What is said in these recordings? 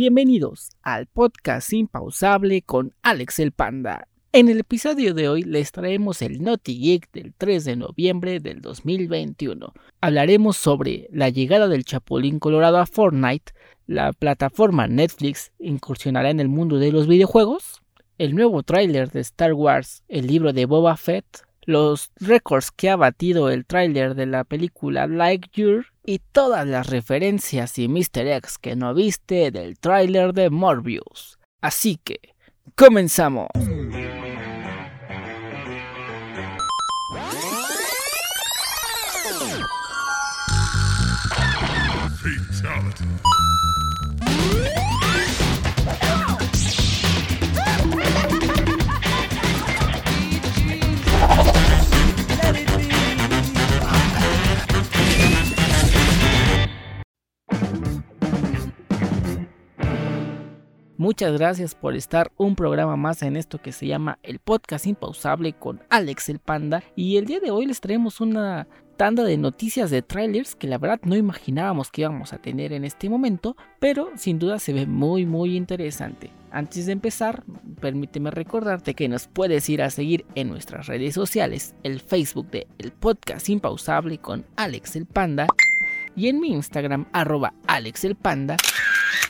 Bienvenidos al podcast impausable con Alex el Panda. En el episodio de hoy les traemos el Naughty Geek del 3 de noviembre del 2021. Hablaremos sobre la llegada del Chapulín Colorado a Fortnite, la plataforma Netflix incursionará en el mundo de los videojuegos, el nuevo tráiler de Star Wars, el libro de Boba Fett, los récords que ha batido el tráiler de la película Like You y todas las referencias y Mr. eggs que no viste del tráiler de Morbius. Así que, comenzamos. Muchas gracias por estar un programa más en esto que se llama el podcast impausable con Alex el Panda y el día de hoy les traemos una tanda de noticias de trailers que la verdad no imaginábamos que íbamos a tener en este momento, pero sin duda se ve muy muy interesante. Antes de empezar, permíteme recordarte que nos puedes ir a seguir en nuestras redes sociales, el Facebook de El Podcast Impausable con Alex el Panda y en mi Instagram arroba Alex el Panda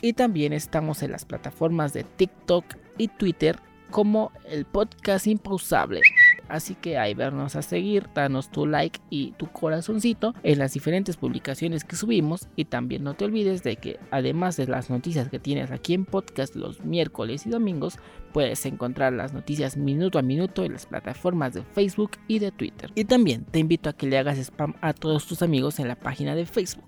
y también estamos en las plataformas de TikTok y Twitter como el podcast impausable. Así que ahí vernos a seguir, danos tu like y tu corazoncito en las diferentes publicaciones que subimos. Y también no te olvides de que además de las noticias que tienes aquí en podcast los miércoles y domingos, puedes encontrar las noticias minuto a minuto en las plataformas de Facebook y de Twitter. Y también te invito a que le hagas spam a todos tus amigos en la página de Facebook.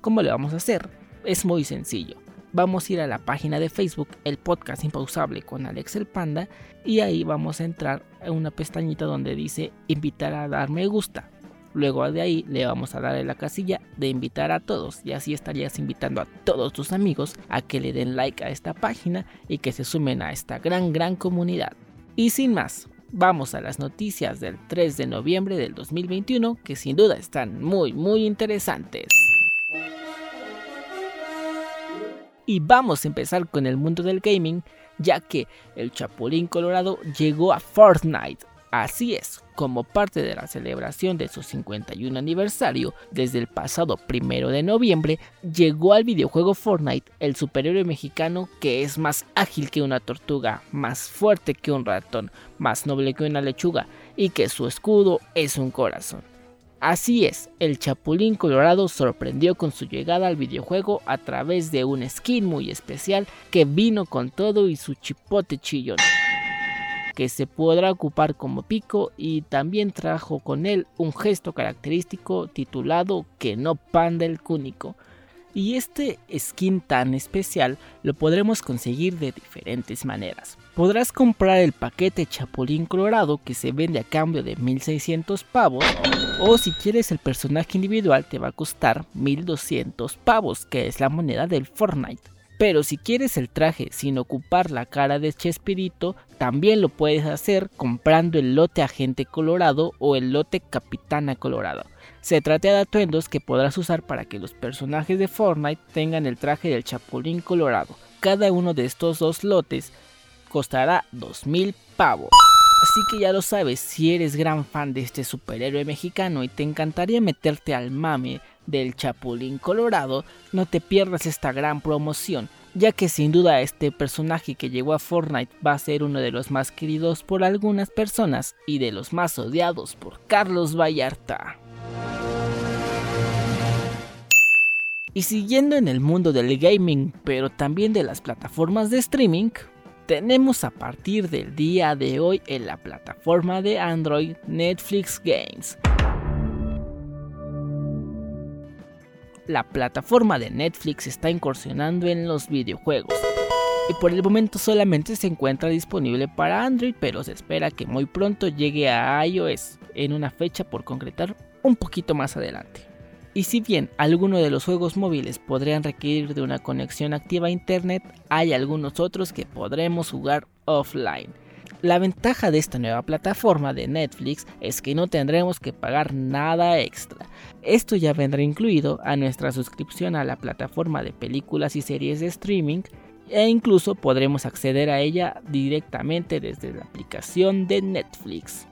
¿Cómo le vamos a hacer? Es muy sencillo vamos a ir a la página de Facebook, el podcast impausable con Alex el Panda, y ahí vamos a entrar en una pestañita donde dice invitar a dar me gusta. Luego de ahí le vamos a dar en la casilla de invitar a todos y así estarías invitando a todos tus amigos a que le den like a esta página y que se sumen a esta gran gran comunidad. Y sin más, vamos a las noticias del 3 de noviembre del 2021 que sin duda están muy muy interesantes. Y vamos a empezar con el mundo del gaming, ya que el Chapulín Colorado llegó a Fortnite. Así es, como parte de la celebración de su 51 aniversario, desde el pasado primero de noviembre, llegó al videojuego Fortnite el superhéroe mexicano que es más ágil que una tortuga, más fuerte que un ratón, más noble que una lechuga y que su escudo es un corazón. Así es, el Chapulín Colorado sorprendió con su llegada al videojuego a través de un skin muy especial que vino con todo y su chipote chillón, que se podrá ocupar como pico y también trajo con él un gesto característico titulado Que no panda el cúnico. Y este skin tan especial lo podremos conseguir de diferentes maneras. Podrás comprar el paquete Chapulín Colorado que se vende a cambio de 1600 pavos o si quieres el personaje individual te va a costar 1200 pavos que es la moneda del Fortnite. Pero si quieres el traje sin ocupar la cara de Chespirito, también lo puedes hacer comprando el lote Agente Colorado o el lote Capitana Colorado. Se trata de atuendos que podrás usar para que los personajes de Fortnite tengan el traje del Chapulín Colorado. Cada uno de estos dos lotes costará 2000 pavos. Así que ya lo sabes, si eres gran fan de este superhéroe mexicano y te encantaría meterte al mame del Chapulín Colorado, no te pierdas esta gran promoción, ya que sin duda este personaje que llegó a Fortnite va a ser uno de los más queridos por algunas personas y de los más odiados por Carlos Vallarta. Y siguiendo en el mundo del gaming, pero también de las plataformas de streaming, tenemos a partir del día de hoy en la plataforma de Android Netflix Games. La plataforma de Netflix está incursionando en los videojuegos y por el momento solamente se encuentra disponible para Android, pero se espera que muy pronto llegue a iOS en una fecha por concretar un poquito más adelante. Y si bien algunos de los juegos móviles podrían requerir de una conexión activa a internet, hay algunos otros que podremos jugar offline. La ventaja de esta nueva plataforma de Netflix es que no tendremos que pagar nada extra. Esto ya vendrá incluido a nuestra suscripción a la plataforma de películas y series de streaming e incluso podremos acceder a ella directamente desde la aplicación de Netflix.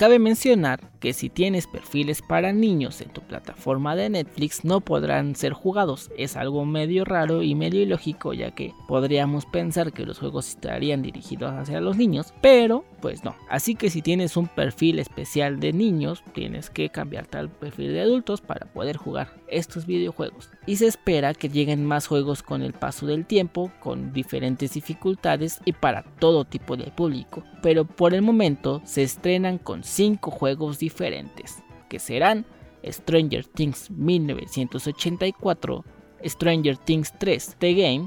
Cabe mencionar que si tienes perfiles para niños en tu plataforma de Netflix no podrán ser jugados. Es algo medio raro y medio ilógico ya que podríamos pensar que los juegos estarían dirigidos hacia los niños, pero pues no. Así que si tienes un perfil especial de niños tienes que cambiarte al perfil de adultos para poder jugar estos videojuegos. Y se espera que lleguen más juegos con el paso del tiempo, con diferentes dificultades y para todo tipo de público. Pero por el momento se estrenan con 5 juegos diferentes, que serán Stranger Things 1984, Stranger Things 3 The Game,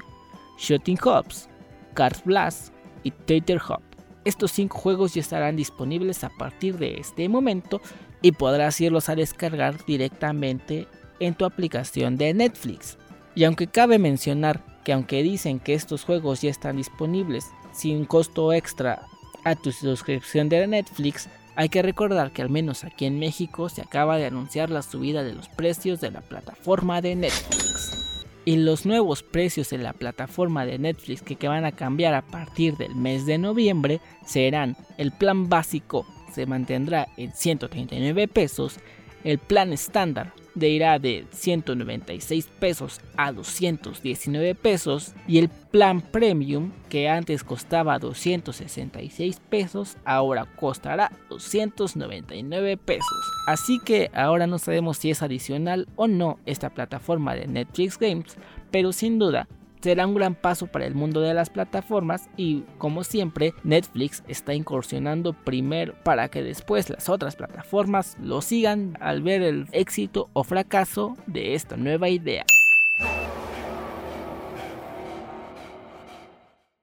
Shooting Hops, Card Blast y Tater Hop. Estos 5 juegos ya estarán disponibles a partir de este momento y podrás irlos a descargar directamente en tu aplicación de Netflix. Y aunque cabe mencionar que aunque dicen que estos juegos ya están disponibles sin costo extra a tu suscripción de Netflix, hay que recordar que al menos aquí en México se acaba de anunciar la subida de los precios de la plataforma de Netflix. Y los nuevos precios en la plataforma de Netflix que, van a cambiar a partir del mes de noviembre serán el plan básico se mantendrá en 139 pesos, el plan estándar de irá de 196 pesos a 219 pesos y el plan premium que antes costaba 266 pesos ahora costará 299 pesos. Así que ahora no sabemos si es adicional o no esta plataforma de Netflix Games, pero sin duda será un gran paso para el mundo de las plataformas y como siempre Netflix está incursionando primero para que después las otras plataformas lo sigan al ver el éxito o fracaso de esta nueva idea.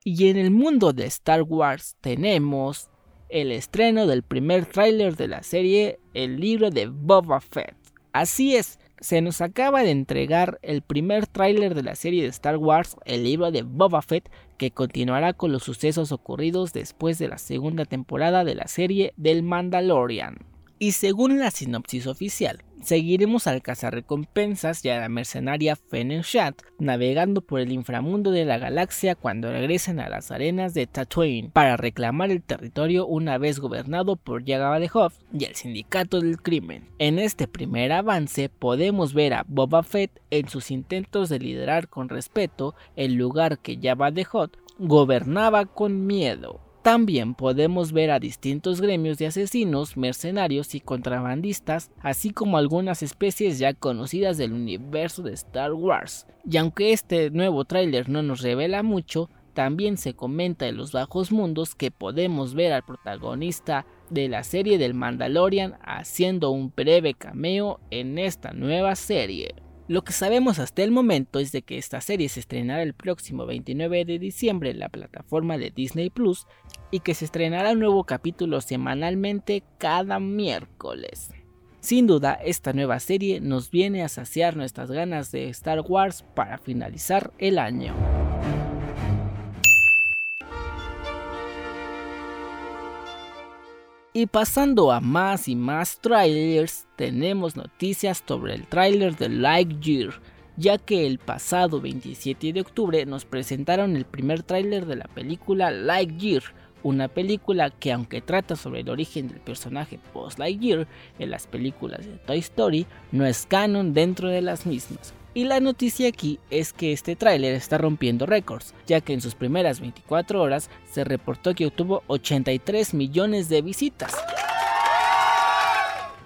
Y en el mundo de Star Wars tenemos el estreno del primer tráiler de la serie El libro de Boba Fett. Así es, se nos acaba de entregar el primer tráiler de la serie de Star Wars, el libro de Boba Fett, que continuará con los sucesos ocurridos después de la segunda temporada de la serie del Mandalorian. Y según la sinopsis oficial, seguiremos al cazarrecompensas y a la mercenaria Fennec navegando por el inframundo de la galaxia cuando regresen a las arenas de Tatooine para reclamar el territorio una vez gobernado por Jabba the Hutt y el sindicato del crimen. En este primer avance podemos ver a Boba Fett en sus intentos de liderar con respeto el lugar que Jabba the Hutt gobernaba con miedo. También podemos ver a distintos gremios de asesinos, mercenarios y contrabandistas, así como algunas especies ya conocidas del universo de Star Wars. Y aunque este nuevo tráiler no nos revela mucho, también se comenta en los bajos mundos que podemos ver al protagonista de la serie del Mandalorian haciendo un breve cameo en esta nueva serie. Lo que sabemos hasta el momento es de que esta serie se estrenará el próximo 29 de diciembre en la plataforma de Disney Plus y que se estrenará un nuevo capítulo semanalmente cada miércoles. Sin duda, esta nueva serie nos viene a saciar nuestras ganas de Star Wars para finalizar el año. Y pasando a más y más trailers, tenemos noticias sobre el trailer de Lightyear, ya que el pasado 27 de octubre nos presentaron el primer trailer de la película Lightyear, una película que aunque trata sobre el origen del personaje Post Lightyear en las películas de Toy Story, no es canon dentro de las mismas. Y la noticia aquí es que este tráiler está rompiendo récords, ya que en sus primeras 24 horas se reportó que obtuvo 83 millones de visitas.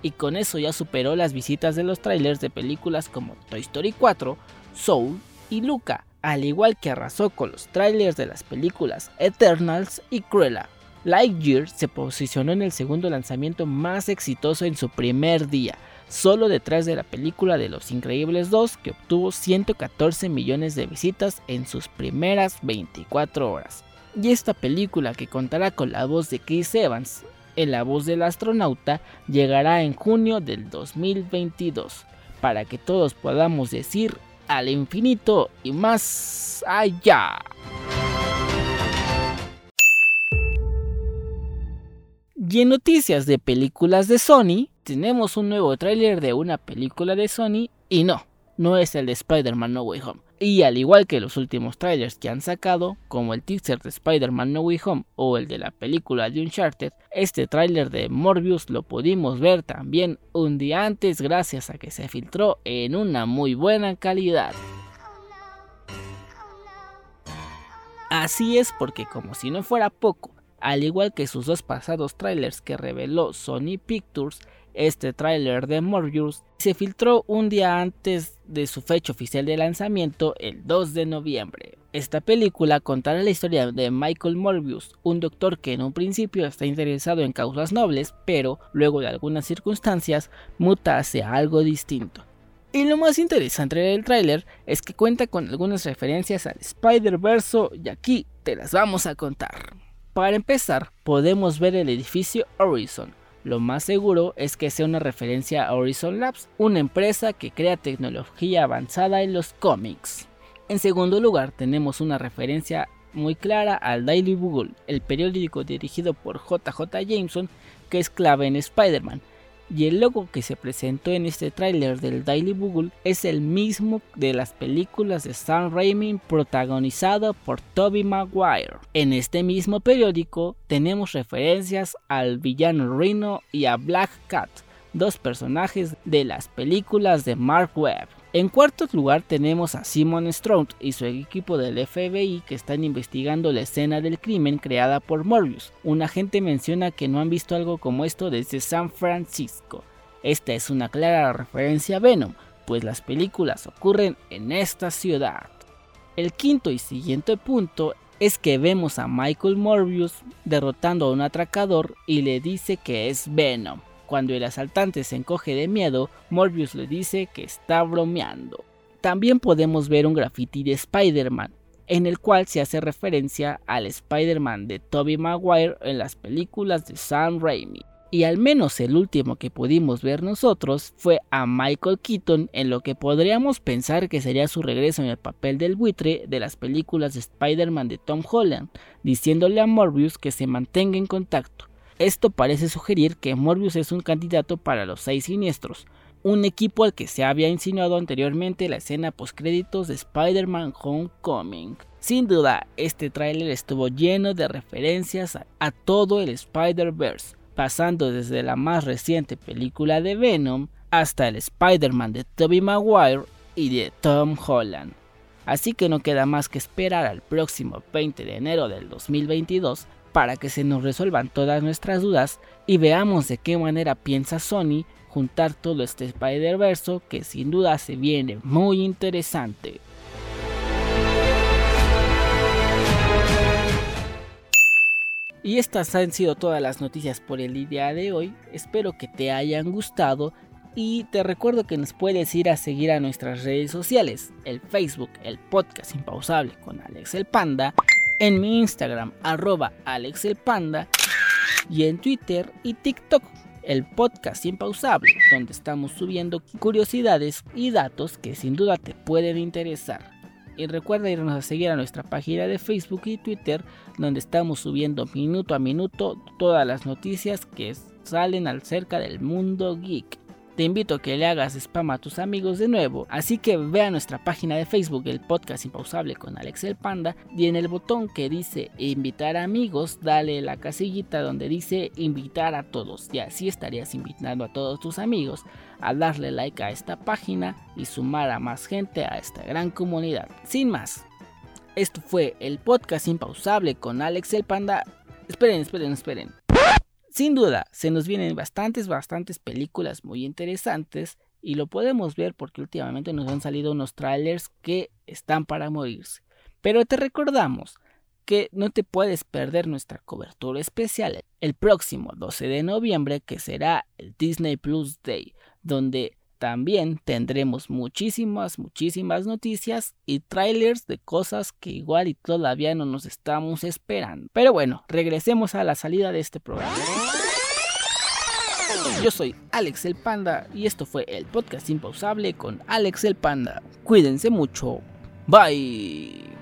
Y con eso ya superó las visitas de los trailers de películas como Toy Story 4, Soul y Luca, al igual que arrasó con los trailers de las películas Eternals y Cruella. Lightyear se posicionó en el segundo lanzamiento más exitoso en su primer día, solo detrás de la película de Los Increíbles 2 que obtuvo 114 millones de visitas en sus primeras 24 horas. Y esta película que contará con la voz de Chris Evans en la voz del astronauta llegará en junio del 2022 para que todos podamos decir al infinito y más allá. Y en noticias de películas de Sony, tenemos un nuevo tráiler de una película de Sony y no, no es el de Spider-Man No Way Home. Y al igual que los últimos trailers que han sacado, como el teaser de Spider-Man No Way Home o el de la película de Uncharted, este trailer de Morbius lo pudimos ver también un día antes gracias a que se filtró en una muy buena calidad. Así es porque como si no fuera poco, al igual que sus dos pasados trailers que reveló Sony Pictures, este tráiler de Morbius se filtró un día antes de su fecha oficial de lanzamiento, el 2 de noviembre. Esta película contará la historia de Michael Morbius, un doctor que en un principio está interesado en causas nobles, pero luego de algunas circunstancias muta hacia algo distinto. Y lo más interesante del tráiler es que cuenta con algunas referencias al Spider-Verse y aquí te las vamos a contar. Para empezar, podemos ver el edificio Horizon, lo más seguro es que sea una referencia a Horizon Labs, una empresa que crea tecnología avanzada en los cómics. En segundo lugar, tenemos una referencia muy clara al Daily Bugle, el periódico dirigido por JJ Jameson, que es clave en Spider-Man, y el logo que se presentó en este tráiler del Daily Bugle es el mismo de las películas de Sam Raimi protagonizado por Tobey Maguire. En este mismo periódico tenemos referencias al villano Rhino y a Black Cat, dos personajes de las películas de Mark Webb. En cuarto lugar tenemos a Simon Strong y su equipo del FBI que están investigando la escena del crimen creada por Morbius. Un agente menciona que no han visto algo como esto desde San Francisco. Esta es una clara referencia a Venom, pues las películas ocurren en esta ciudad. El quinto y siguiente punto es que vemos a Michael Morbius derrotando a un atracador y le dice que es Venom. Cuando el asaltante se encoge de miedo, Morbius le dice que está bromeando. También podemos ver un graffiti de Spider-Man, en el cual se hace referencia al Spider-Man de Tobey Maguire en las películas de Sam Raimi. Y al menos el último que pudimos ver nosotros fue a Michael Keaton en lo que podríamos pensar que sería su regreso en el papel del buitre de las películas de Spider-Man de Tom Holland, diciéndole a Morbius que se mantenga en contacto. Esto parece sugerir que Morbius es un candidato para los seis siniestros, un equipo al que se había insinuado anteriormente la escena postcréditos de Spider-Man Homecoming. Sin duda, este tráiler estuvo lleno de referencias a, todo el Spider-Verse, pasando desde la más reciente película de Venom hasta el Spider-Man de Tobey Maguire y de Tom Holland. Así que no queda más que esperar al próximo 20 de enero del 2022 para que se nos resuelvan todas nuestras dudas y veamos de qué manera piensa Sony juntar todo este Spider-Verse que sin duda se viene muy interesante. Y estas han sido todas las noticias por el día de hoy. Espero que te hayan gustado y te recuerdo que nos puedes ir a seguir a nuestras redes sociales, el Facebook, el podcast impausable con Alex el Panda en mi Instagram, arroba AlexElPanda, y en Twitter y TikTok, el podcast impausable, donde estamos subiendo curiosidades y datos que sin duda te pueden interesar. Y recuerda irnos a seguir a nuestra página de Facebook y Twitter, donde estamos subiendo minuto a minuto todas las noticias que salen al cerca del mundo geek te invito a que le hagas spam a tus amigos de nuevo. Así que ve a nuestra página de Facebook, el podcast impausable con Alex el Panda, y en el botón que dice invitar amigos, dale la casillita donde dice invitar a todos. Y así estarías invitando a todos tus amigos a darle like a esta página y sumar a más gente a esta gran comunidad. Sin más, esto fue el podcast impausable con Alex el Panda. Esperen, esperen, esperen. Sin duda, se nos vienen bastantes, bastantes películas muy interesantes y lo podemos ver porque últimamente nos han salido unos trailers que están para morirse. Pero te recordamos que no te puedes perder nuestra cobertura especial el próximo 12 de noviembre que será el Disney Plus Day, donde también tendremos muchísimas, muchísimas noticias y trailers de cosas que igual y todavía no nos estamos esperando. Pero bueno, regresemos a la salida de este programa. Yo soy Alex el Panda y esto fue el podcast impausable con Alex el Panda. Cuídense mucho. Bye.